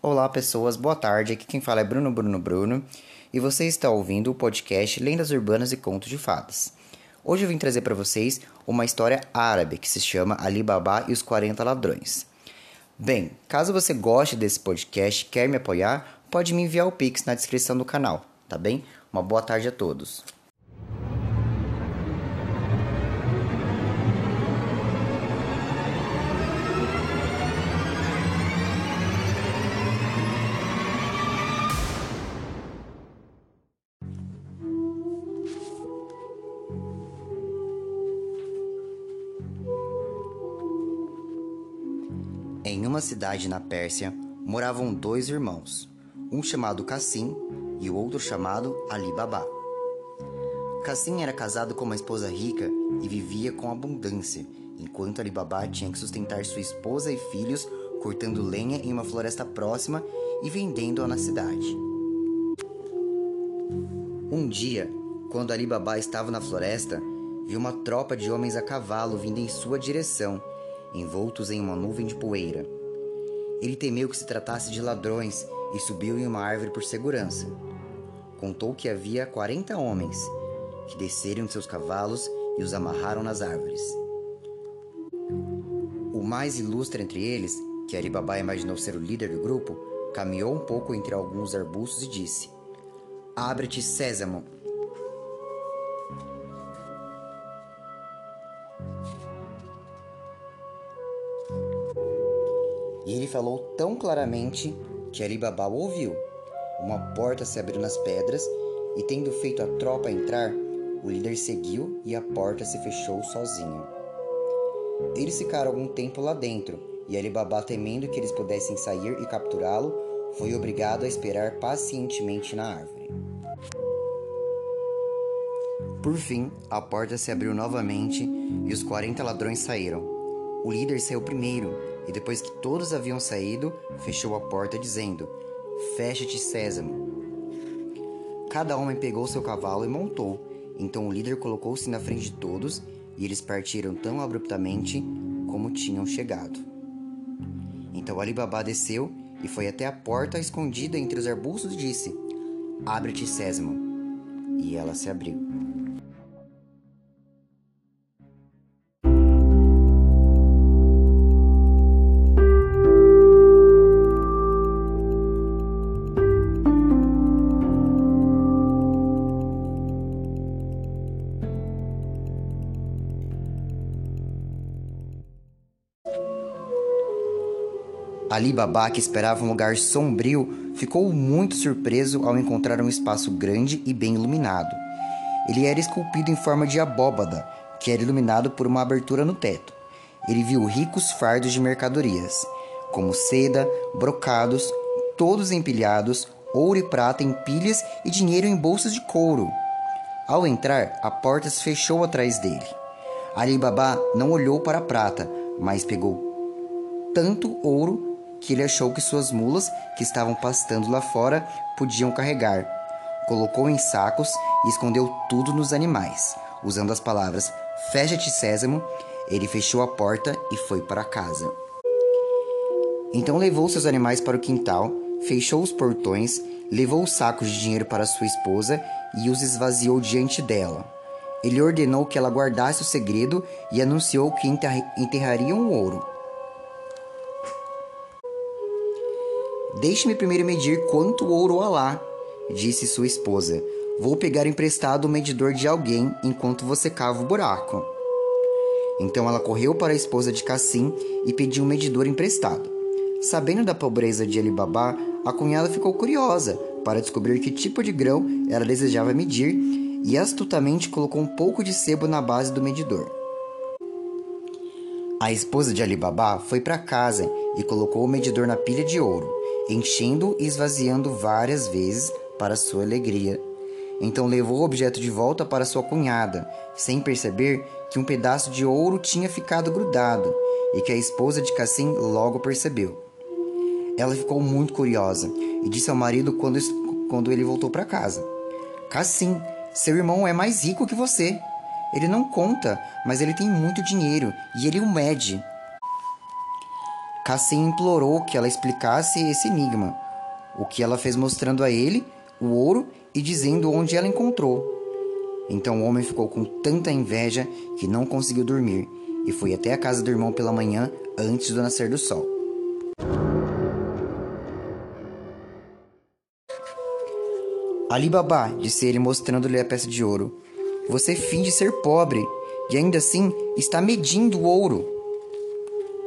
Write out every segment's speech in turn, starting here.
Olá, pessoas, boa tarde. Aqui quem fala é Bruno Bruno Bruno e você está ouvindo o podcast Lendas Urbanas e Contos de Fadas. Hoje eu vim trazer para vocês uma história árabe que se chama Ali Baba e os 40 Ladrões. Bem, caso você goste desse podcast e quer me apoiar, pode me enviar o Pix na descrição do canal, tá bem? Uma boa tarde a todos. Uma cidade na Pérsia moravam dois irmãos, um chamado Cassim e o outro chamado Ali Baba. Cassim era casado com uma esposa rica e vivia com abundância, enquanto Ali Baba tinha que sustentar sua esposa e filhos cortando lenha em uma floresta próxima e vendendo-a na cidade. Um dia, quando Ali Baba estava na floresta, viu uma tropa de homens a cavalo vindo em sua direção envoltos em uma nuvem de poeira. Ele temeu que se tratasse de ladrões e subiu em uma árvore por segurança. Contou que havia quarenta homens que desceram de seus cavalos e os amarraram nas árvores. O mais ilustre entre eles, que Alibaba imaginou ser o líder do grupo, caminhou um pouco entre alguns arbustos e disse: Abre-te, Sésamo, E ele falou tão claramente que Ali Baba ouviu. Uma porta se abriu nas pedras e, tendo feito a tropa entrar, o líder seguiu e a porta se fechou sozinha. Eles ficaram algum tempo lá dentro e Ali Baba, temendo que eles pudessem sair e capturá-lo, foi obrigado a esperar pacientemente na árvore. Por fim, a porta se abriu novamente e os 40 ladrões saíram. O líder saiu primeiro e depois que todos haviam saído, fechou a porta, dizendo: Fecha-te, Sésamo. Cada homem pegou seu cavalo e montou. Então o líder colocou-se na frente de todos e eles partiram tão abruptamente como tinham chegado. Então Ali Baba desceu e foi até a porta escondida entre os arbustos e disse: Abre-te, Sésamo. E ela se abriu. Ali Baba, que esperava um lugar sombrio, ficou muito surpreso ao encontrar um espaço grande e bem iluminado. Ele era esculpido em forma de abóbada, que era iluminado por uma abertura no teto. Ele viu ricos fardos de mercadorias, como seda, brocados, todos empilhados, ouro e prata em pilhas e dinheiro em bolsas de couro. Ao entrar, a porta se fechou atrás dele. Ali Baba não olhou para a prata, mas pegou tanto ouro que ele achou que suas mulas, que estavam pastando lá fora, podiam carregar. Colocou em sacos e escondeu tudo nos animais. Usando as palavras Fecha-te, Sésamo, ele fechou a porta e foi para casa. Então levou seus animais para o quintal, fechou os portões, levou os sacos de dinheiro para sua esposa e os esvaziou diante dela. Ele ordenou que ela guardasse o segredo e anunciou que enterrariam o ouro. Deixe-me primeiro medir quanto ouro há lá, disse sua esposa. Vou pegar emprestado o medidor de alguém enquanto você cava o buraco. Então ela correu para a esposa de Cassim e pediu um medidor emprestado. Sabendo da pobreza de Alibaba, a cunhada ficou curiosa para descobrir que tipo de grão ela desejava medir e astutamente colocou um pouco de sebo na base do medidor. A esposa de Alibaba foi para casa e colocou o medidor na pilha de ouro enchendo e esvaziando várias vezes para sua alegria. Então levou o objeto de volta para sua cunhada, sem perceber que um pedaço de ouro tinha ficado grudado e que a esposa de Cassim logo percebeu. Ela ficou muito curiosa e disse ao marido quando, quando ele voltou para casa: Cassim, seu irmão é mais rico que você. Ele não conta, mas ele tem muito dinheiro e ele o mede. Cassim implorou que ela explicasse esse enigma, o que ela fez mostrando a ele o ouro e dizendo onde ela encontrou. Então o homem ficou com tanta inveja que não conseguiu dormir e foi até a casa do irmão pela manhã antes do nascer do sol. Ali Babá, disse ele mostrando-lhe a peça de ouro, você finge ser pobre e ainda assim está medindo o ouro.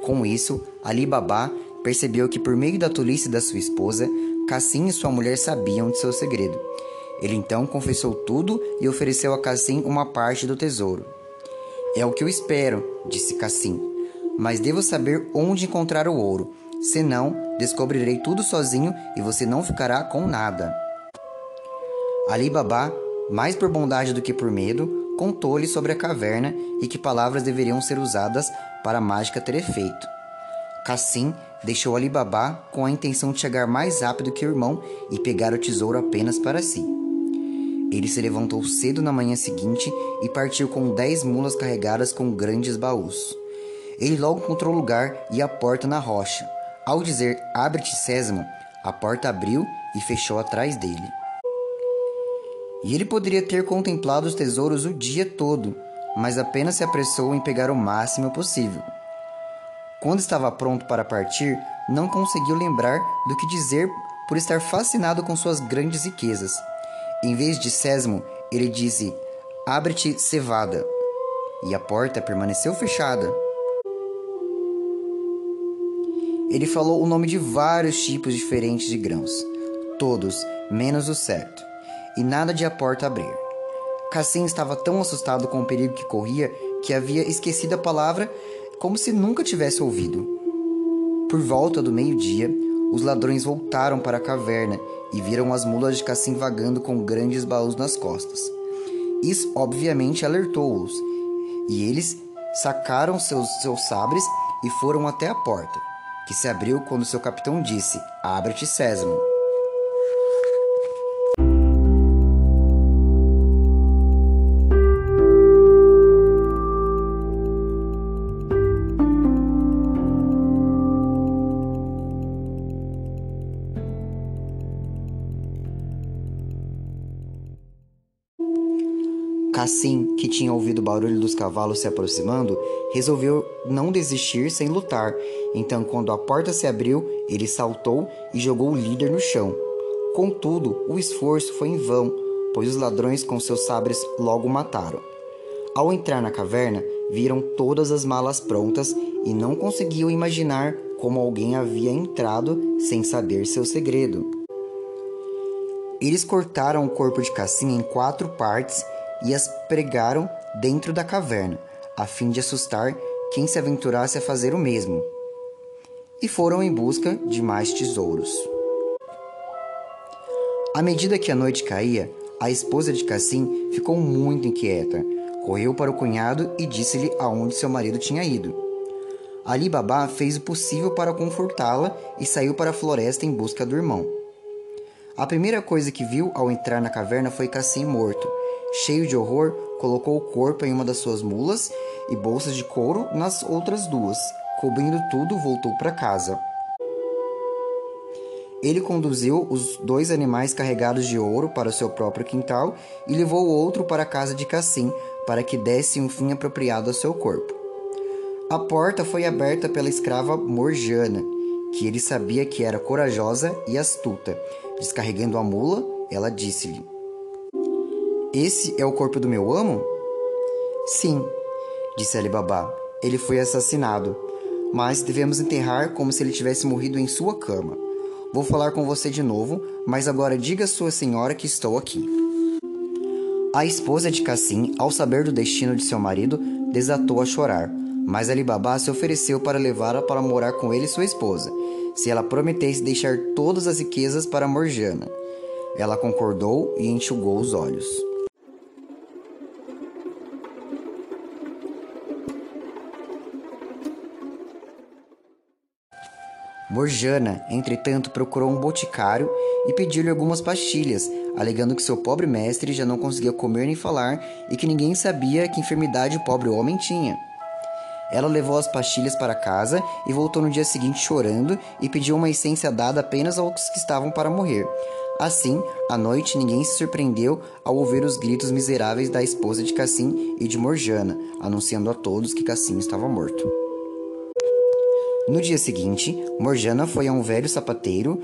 Com isso, Ali Babá percebeu que por meio da tolice da sua esposa, Cassim e sua mulher sabiam de seu segredo. Ele então confessou tudo e ofereceu a Cassim uma parte do tesouro. É o que eu espero, disse Cassim, mas devo saber onde encontrar o ouro. Senão, descobrirei tudo sozinho e você não ficará com nada. Ali Babá, mais por bondade do que por medo, contou-lhe sobre a caverna e que palavras deveriam ser usadas para a mágica ter efeito. Cassim deixou Ali Babá com a intenção de chegar mais rápido que o irmão e pegar o tesouro apenas para si. Ele se levantou cedo na manhã seguinte e partiu com dez mulas carregadas com grandes baús. Ele logo encontrou lugar e a porta na rocha. Ao dizer abre-te, Sésamo, a porta abriu e fechou atrás dele. E ele poderia ter contemplado os tesouros o dia todo, mas apenas se apressou em pegar o máximo possível. Quando estava pronto para partir, não conseguiu lembrar do que dizer por estar fascinado com suas grandes riquezas. Em vez de sésamo, ele disse: Abre-te, cevada. E a porta permaneceu fechada. Ele falou o nome de vários tipos diferentes de grãos, todos menos o certo, e nada de a porta abrir. Cassim estava tão assustado com o perigo que corria que havia esquecido a palavra como se nunca tivesse ouvido. Por volta do meio-dia, os ladrões voltaram para a caverna e viram as mulas de Cassim vagando com grandes baús nas costas. Isso obviamente alertou-os, e eles sacaram seus, seus sabres e foram até a porta, que se abriu quando seu capitão disse: Abre-te, Sésamo. Cassim, que tinha ouvido o barulho dos cavalos se aproximando, resolveu não desistir sem lutar. Então, quando a porta se abriu, ele saltou e jogou o líder no chão. Contudo, o esforço foi em vão, pois os ladrões com seus sabres logo o mataram. Ao entrar na caverna, viram todas as malas prontas e não conseguiam imaginar como alguém havia entrado sem saber seu segredo. Eles cortaram o corpo de Cassim em quatro partes e as pregaram dentro da caverna, a fim de assustar quem se aventurasse a fazer o mesmo. E foram em busca de mais tesouros. À medida que a noite caía, a esposa de Cassim ficou muito inquieta. Correu para o cunhado e disse-lhe aonde seu marido tinha ido. Ali Babá fez o possível para confortá-la e saiu para a floresta em busca do irmão. A primeira coisa que viu ao entrar na caverna foi Cassim morto, Cheio de horror, colocou o corpo em uma das suas mulas e bolsas de couro nas outras duas. Cobrindo tudo, voltou para casa. Ele conduziu os dois animais carregados de ouro para o seu próprio quintal e levou o outro para a casa de Cassim para que desse um fim apropriado ao seu corpo. A porta foi aberta pela escrava Morjana, que ele sabia que era corajosa e astuta. Descarregando a mula, ela disse-lhe: esse é o corpo do meu amo? Sim, disse Ali Baba. Ele foi assassinado, mas devemos enterrar como se ele tivesse morrido em sua cama. Vou falar com você de novo, mas agora diga à sua senhora que estou aqui. A esposa de Cassim, ao saber do destino de seu marido, desatou a chorar, mas Ali Baba se ofereceu para levá-la para morar com ele e sua esposa, se ela prometesse deixar todas as riquezas para Morjana. Ela concordou e enxugou os olhos. Morjana, entretanto, procurou um boticário e pediu-lhe algumas pastilhas, alegando que seu pobre mestre já não conseguia comer nem falar e que ninguém sabia que enfermidade o pobre homem tinha. Ela levou as pastilhas para casa e voltou no dia seguinte chorando e pediu uma essência dada apenas aos que estavam para morrer. Assim, à noite, ninguém se surpreendeu ao ouvir os gritos miseráveis da esposa de Cassim e de Morjana, anunciando a todos que Cassim estava morto. No dia seguinte, Morjana foi a um velho sapateiro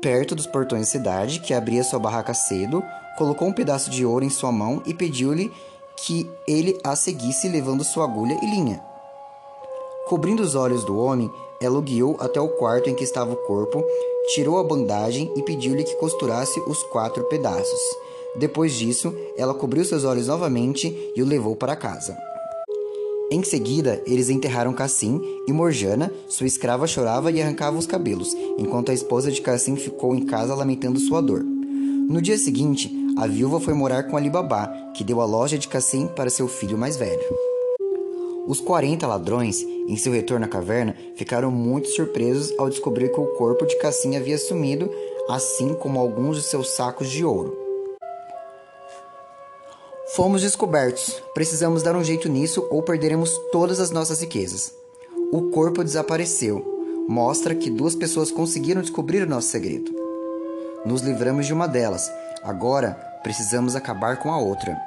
perto dos portões da cidade que abria sua barraca cedo, colocou um pedaço de ouro em sua mão e pediu-lhe que ele a seguisse levando sua agulha e linha. Cobrindo os olhos do homem, ela o guiou até o quarto em que estava o corpo, tirou a bandagem e pediu-lhe que costurasse os quatro pedaços. Depois disso, ela cobriu seus olhos novamente e o levou para casa. Em seguida, eles enterraram Cassim e Morjana, sua escrava chorava e arrancava os cabelos, enquanto a esposa de Cassim ficou em casa lamentando sua dor. No dia seguinte, a viúva foi morar com Alibabá, que deu a loja de Cassim para seu filho mais velho. Os 40 ladrões, em seu retorno à caverna, ficaram muito surpresos ao descobrir que o corpo de Cassim havia sumido, assim como alguns de seus sacos de ouro. Fomos descobertos. Precisamos dar um jeito nisso ou perderemos todas as nossas riquezas. O corpo desapareceu. Mostra que duas pessoas conseguiram descobrir o nosso segredo. Nos livramos de uma delas. Agora precisamos acabar com a outra.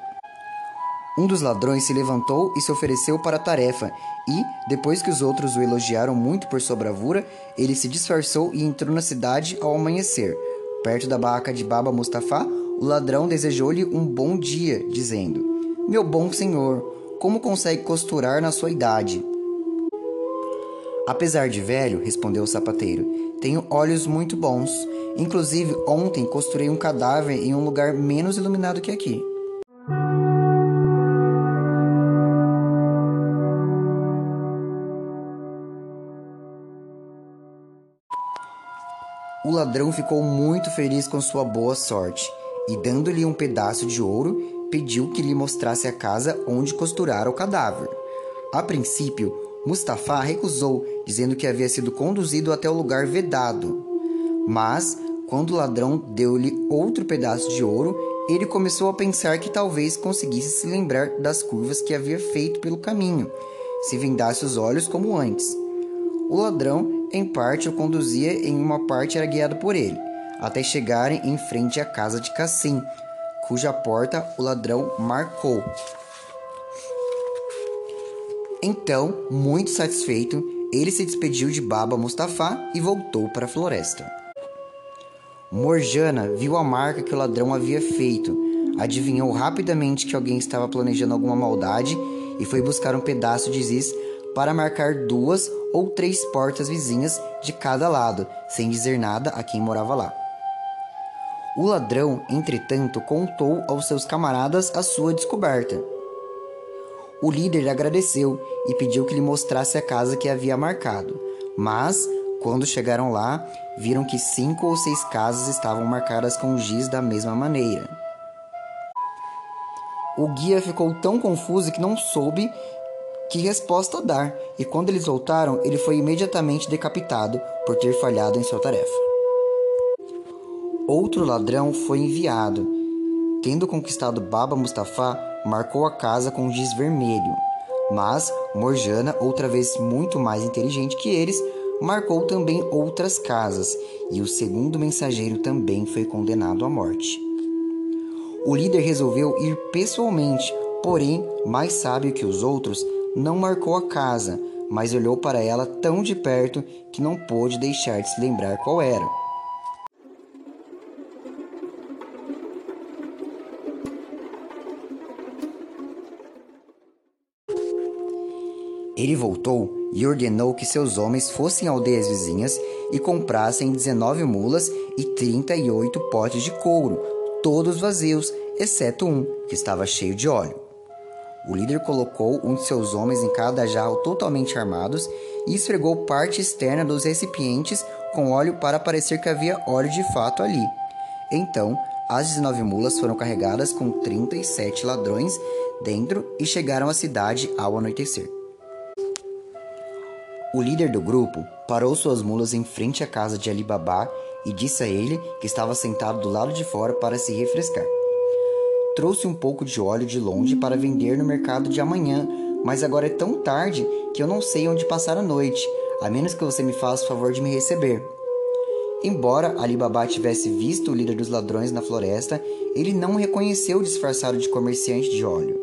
Um dos ladrões se levantou e se ofereceu para a tarefa, e, depois que os outros o elogiaram muito por sua bravura, ele se disfarçou e entrou na cidade ao amanhecer. Perto da barraca de Baba Mustafa, o ladrão desejou-lhe um bom dia, dizendo: Meu bom senhor, como consegue costurar na sua idade? Apesar de velho, respondeu o sapateiro, tenho olhos muito bons. Inclusive, ontem costurei um cadáver em um lugar menos iluminado que aqui. O ladrão ficou muito feliz com sua boa sorte e, dando-lhe um pedaço de ouro, pediu que lhe mostrasse a casa onde costurara o cadáver. A princípio, Mustafa recusou, dizendo que havia sido conduzido até o lugar vedado. Mas, quando o ladrão deu-lhe outro pedaço de ouro, ele começou a pensar que talvez conseguisse se lembrar das curvas que havia feito pelo caminho, se vendasse os olhos como antes. O ladrão, em parte, o conduzia em uma parte era guiado por ele até chegarem em frente à casa de Cassim, cuja porta o ladrão marcou. Então, muito satisfeito, ele se despediu de Baba Mustafa e voltou para a floresta. Morjana viu a marca que o ladrão havia feito, adivinhou rapidamente que alguém estava planejando alguma maldade e foi buscar um pedaço de giz para marcar duas ou três portas vizinhas de cada lado, sem dizer nada a quem morava lá. O ladrão, entretanto, contou aos seus camaradas a sua descoberta. O líder agradeceu e pediu que lhe mostrasse a casa que havia marcado, mas, quando chegaram lá, viram que cinco ou seis casas estavam marcadas com giz da mesma maneira. O guia ficou tão confuso que não soube que resposta dar, e quando eles voltaram, ele foi imediatamente decapitado por ter falhado em sua tarefa. Outro ladrão foi enviado. Tendo conquistado Baba Mustafa, marcou a casa com giz vermelho. Mas Morjana, outra vez muito mais inteligente que eles, marcou também outras casas, e o segundo mensageiro também foi condenado à morte. O líder resolveu ir pessoalmente, porém, mais sábio que os outros, não marcou a casa, mas olhou para ela tão de perto que não pôde deixar de se lembrar qual era. Ele voltou e ordenou que seus homens fossem aldeias vizinhas e comprassem 19 mulas e 38 potes de couro, todos vazios, exceto um, que estava cheio de óleo. O líder colocou um de seus homens em cada jarro totalmente armados e esfregou parte externa dos recipientes com óleo para parecer que havia óleo de fato ali. Então, as 19 mulas foram carregadas com 37 ladrões dentro e chegaram à cidade ao anoitecer. O líder do grupo parou suas mulas em frente à casa de Ali Babá e disse a ele que estava sentado do lado de fora para se refrescar. Trouxe um pouco de óleo de longe para vender no mercado de amanhã, mas agora é tão tarde que eu não sei onde passar a noite, a menos que você me faça o favor de me receber. Embora Ali Baba tivesse visto o líder dos ladrões na floresta, ele não o reconheceu disfarçado de comerciante de óleo.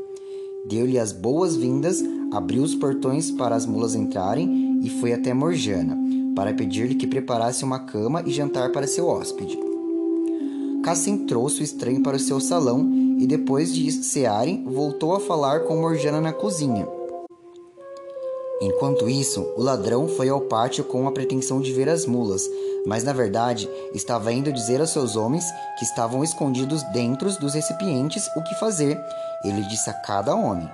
Deu-lhe as boas-vindas, abriu os portões para as mulas entrarem e foi até Morjana, para pedir-lhe que preparasse uma cama e jantar para seu hóspede. Cassim trouxe o estranho para o seu salão e, depois de cearem, voltou a falar com Morjana na cozinha. Enquanto isso, o ladrão foi ao pátio com a pretensão de ver as mulas, mas na verdade estava indo dizer aos seus homens que estavam escondidos dentro dos recipientes o que fazer. Ele disse a cada homem: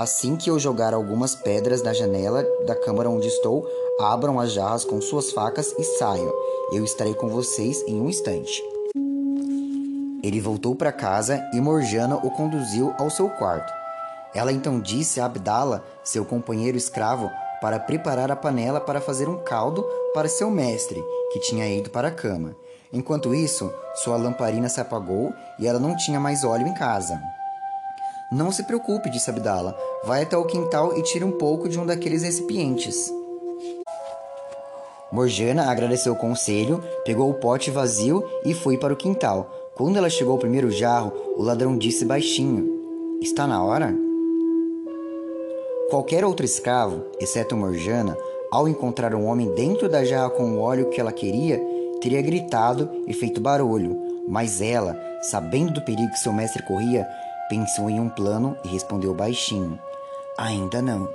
Assim que eu jogar algumas pedras da janela da câmara onde estou, abram as jarras com suas facas e saiam. Eu estarei com vocês em um instante. Ele voltou para casa e Morjana o conduziu ao seu quarto. Ela então disse a Abdala, seu companheiro escravo, para preparar a panela para fazer um caldo para seu mestre, que tinha ido para a cama. Enquanto isso, sua lamparina se apagou e ela não tinha mais óleo em casa. Não se preocupe, disse Abdala. Vai até o quintal e tire um pouco de um daqueles recipientes. Morjana agradeceu o conselho, pegou o pote vazio e foi para o quintal. Quando ela chegou ao primeiro jarro, o ladrão disse baixinho: Está na hora? Qualquer outro escravo, exceto Morjana, ao encontrar um homem dentro da jarra com o óleo que ela queria, teria gritado e feito barulho. Mas ela, sabendo do perigo que seu mestre corria, pensou em um plano e respondeu baixinho: Ainda não.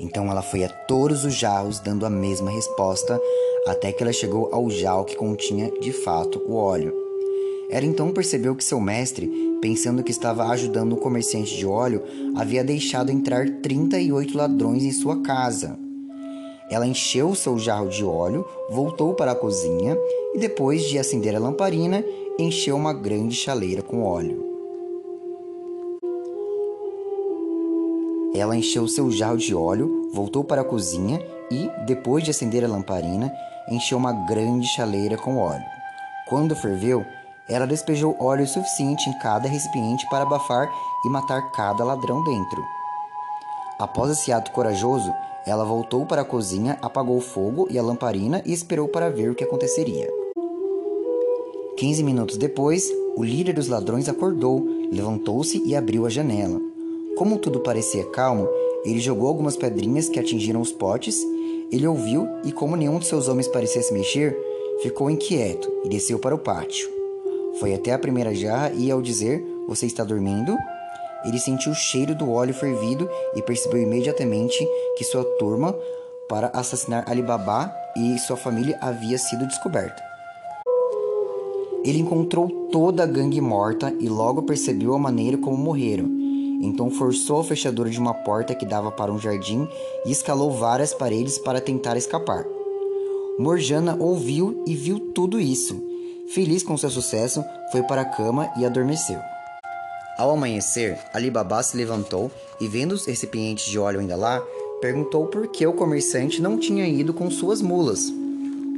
Então ela foi a todos os jarros dando a mesma resposta, até que ela chegou ao jarro que continha de fato o óleo. Ela então percebeu que seu mestre, pensando que estava ajudando o comerciante de óleo, havia deixado entrar 38 ladrões em sua casa. Ela encheu seu jarro de óleo, voltou para a cozinha e, depois de acender a lamparina, encheu uma grande chaleira com óleo. Ela encheu seu jarro de óleo, voltou para a cozinha e, depois de acender a lamparina, encheu uma grande chaleira com óleo. Quando ferveu, ela despejou óleo suficiente em cada recipiente para abafar e matar cada ladrão dentro. Após esse ato corajoso, ela voltou para a cozinha, apagou o fogo e a lamparina e esperou para ver o que aconteceria. Quinze minutos depois, o líder dos ladrões acordou, levantou-se e abriu a janela. Como tudo parecia calmo, ele jogou algumas pedrinhas que atingiram os potes. Ele ouviu e, como nenhum de seus homens parecia se mexer, ficou inquieto e desceu para o pátio. Foi até a primeira jarra e, ao dizer: Você está dormindo? Ele sentiu o cheiro do óleo fervido e percebeu imediatamente que sua turma para assassinar Ali Baba e sua família havia sido descoberta. Ele encontrou toda a gangue morta e logo percebeu a maneira como morreram. Então forçou a fechadura de uma porta que dava para um jardim e escalou várias paredes para tentar escapar. Morjana ouviu e viu tudo isso. Feliz com seu sucesso, foi para a cama e adormeceu. Ao amanhecer, Ali Baba se levantou e, vendo os recipientes de óleo ainda lá, perguntou por que o comerciante não tinha ido com suas mulas.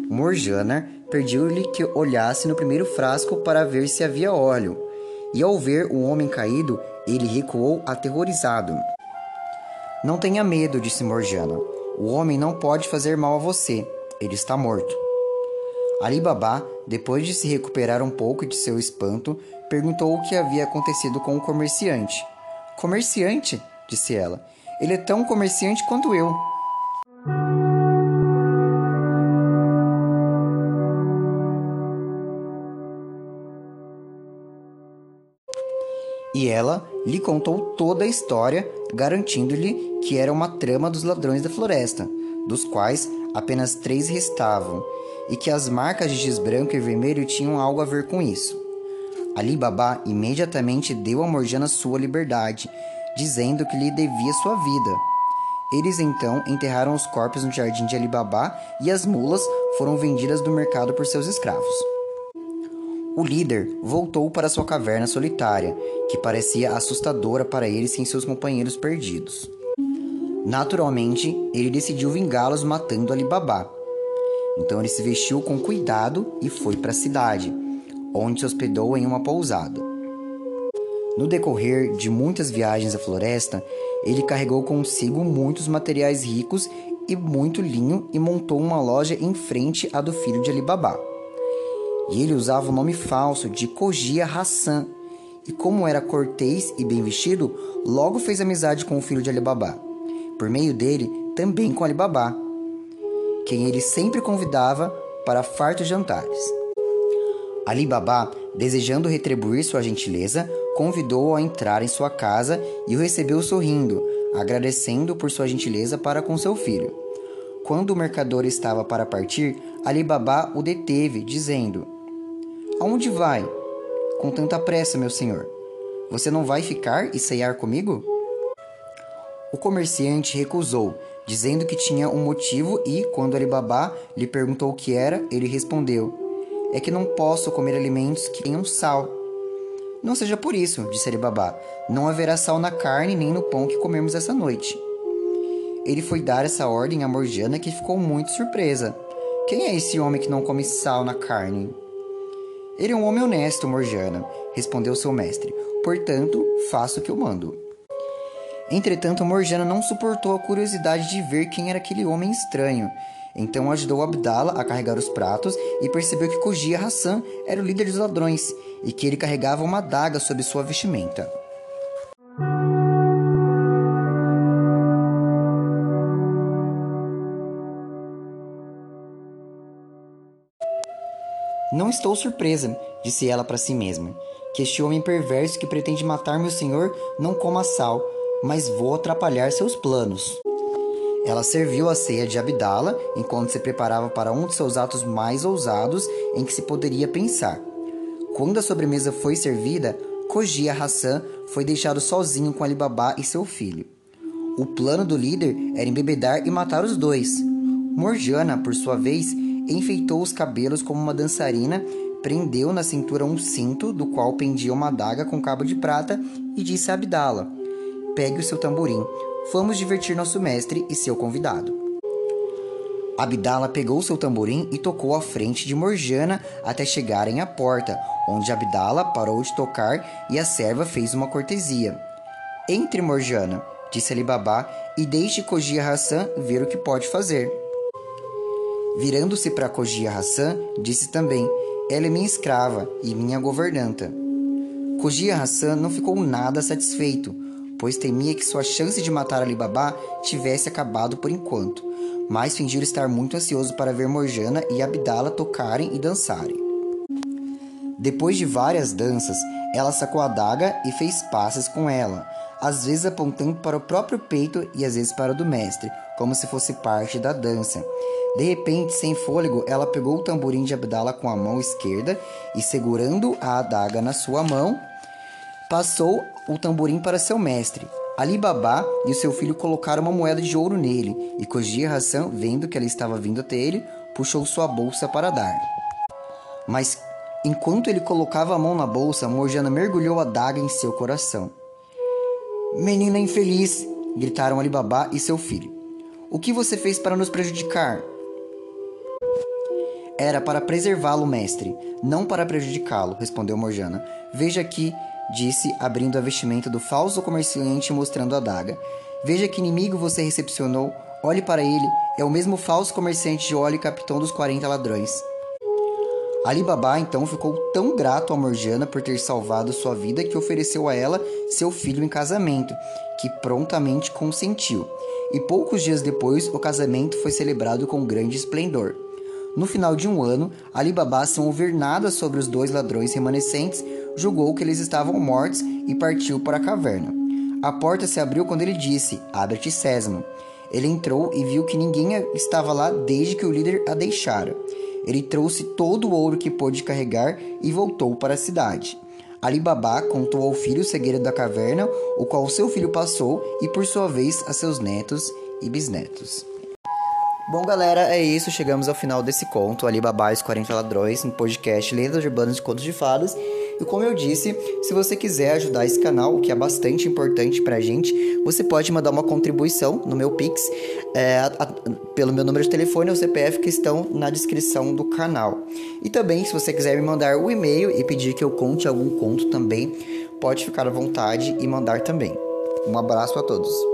Morjana pediu-lhe que olhasse no primeiro frasco para ver se havia óleo, e ao ver o homem caído, ele recuou aterrorizado. Não tenha medo, disse Morjana. O homem não pode fazer mal a você. Ele está morto. Ali Baba, depois de se recuperar um pouco de seu espanto, perguntou o que havia acontecido com o comerciante. Comerciante? disse ela. Ele é tão comerciante quanto eu. E ela lhe contou toda a história, garantindo-lhe que era uma trama dos ladrões da floresta, dos quais apenas três restavam, e que as marcas de giz branco e vermelho tinham algo a ver com isso. Ali Baba imediatamente deu a Morjana sua liberdade, dizendo que lhe devia sua vida. Eles então enterraram os corpos no jardim de Alibaba e as mulas foram vendidas do mercado por seus escravos. O líder voltou para sua caverna solitária, que parecia assustadora para ele sem seus companheiros perdidos. Naturalmente, ele decidiu vingá-los matando Alibaba. Então ele se vestiu com cuidado e foi para a cidade, onde se hospedou em uma pousada. No decorrer de muitas viagens à floresta, ele carregou consigo muitos materiais ricos e muito linho e montou uma loja em frente à do filho de Alibaba. E ele usava o nome falso de Kojia Hassan, e como era cortês e bem vestido, logo fez amizade com o filho de Alibaba. Por meio dele, também com Alibaba, quem ele sempre convidava para fartos jantares. Alibaba, desejando retribuir sua gentileza, convidou-o a entrar em sua casa e o recebeu sorrindo, agradecendo por sua gentileza para com seu filho. Quando o mercador estava para partir, Alibaba o deteve, dizendo: Aonde vai? Com tanta pressa, meu senhor. Você não vai ficar e ceiar comigo? O comerciante recusou, dizendo que tinha um motivo e, quando Alibaba lhe perguntou o que era, ele respondeu: É que não posso comer alimentos que tenham sal. Não seja por isso, disse Alibaba. Não haverá sal na carne nem no pão que comemos essa noite. Ele foi dar essa ordem a Morgiana, que ficou muito surpresa. Quem é esse homem que não come sal na carne? Ele é um homem honesto, Morgiana, respondeu seu mestre. Portanto, faço o que eu mando. Entretanto, Morgiana não suportou a curiosidade de ver quem era aquele homem estranho. Então ajudou Abdala a carregar os pratos e percebeu que Kojia Hassan era o líder dos ladrões e que ele carregava uma adaga sob sua vestimenta. Não estou surpresa, disse ela para si mesma, que este homem perverso que pretende matar meu senhor não coma sal, mas vou atrapalhar seus planos. Ela serviu a ceia de Abdala enquanto se preparava para um de seus atos mais ousados em que se poderia pensar. Quando a sobremesa foi servida, Kojia Hassan foi deixado sozinho com Alibaba e seu filho. O plano do líder era embebedar e matar os dois. Morjana, por sua vez, enfeitou os cabelos como uma dançarina, prendeu na cintura um cinto do qual pendia uma adaga com cabo de prata e disse a Abdala: Pegue o seu tamborim, vamos divertir nosso mestre e seu convidado. Abdala pegou seu tamborim e tocou à frente de Morjana até chegarem à porta, onde Abdala parou de tocar e a serva fez uma cortesia. Entre, Morjana, disse Alibaba, e deixe Kojia Hassan ver o que pode fazer. Virando-se para Kojia Hassan, disse também: Ela é minha escrava e minha governanta. Kojia Hassan não ficou nada satisfeito, pois temia que sua chance de matar Ali Baba tivesse acabado por enquanto, mas fingiu estar muito ansioso para ver Morjana e Abdala tocarem e dançarem. Depois de várias danças, ela sacou a daga e fez passes com ela, às vezes apontando para o próprio peito e às vezes para o do mestre, como se fosse parte da dança. De repente, sem fôlego, ela pegou o tamborim de Abdala com a mão esquerda e, segurando a adaga na sua mão, passou o tamborim para seu mestre. Ali Baba e seu filho colocaram uma moeda de ouro nele, e Kojir Hassan, vendo que ela estava vindo até ele, puxou sua bolsa para dar. Mas enquanto ele colocava a mão na bolsa, Morjana mergulhou a daga em seu coração. Menina infeliz! gritaram Alibaba e seu filho. O que você fez para nos prejudicar? Era para preservá-lo, mestre, não para prejudicá-lo, respondeu Morjana. Veja aqui, disse, abrindo a vestimenta do falso comerciante e mostrando a daga. Veja que inimigo você recepcionou. Olhe para ele, é o mesmo falso comerciante de óleo e capitão dos 40 ladrões. Ali Baba então ficou tão grato a Morjana por ter salvado sua vida que ofereceu a ela seu filho em casamento, que prontamente consentiu. E poucos dias depois, o casamento foi celebrado com grande esplendor. No final de um ano, Ali sem ouvir nada sobre os dois ladrões remanescentes, julgou que eles estavam mortos e partiu para a caverna. A porta se abriu quando ele disse: Abre-te, Sésamo. Ele entrou e viu que ninguém estava lá desde que o líder a deixara. Ele trouxe todo o ouro que pôde carregar e voltou para a cidade. Ali Baba contou ao filho o segredo da caverna, o qual seu filho passou, e por sua vez a seus netos e bisnetos. Bom, galera, é isso. Chegamos ao final desse conto, Alibaba e os 40 Ladrões, no podcast Lendas Urbanas de Contos de Fadas. E como eu disse, se você quiser ajudar esse canal, o que é bastante importante pra gente, você pode mandar uma contribuição no meu Pix é, a, pelo meu número de telefone ou CPF que estão na descrição do canal. E também, se você quiser me mandar o um e-mail e pedir que eu conte algum conto também, pode ficar à vontade e mandar também. Um abraço a todos.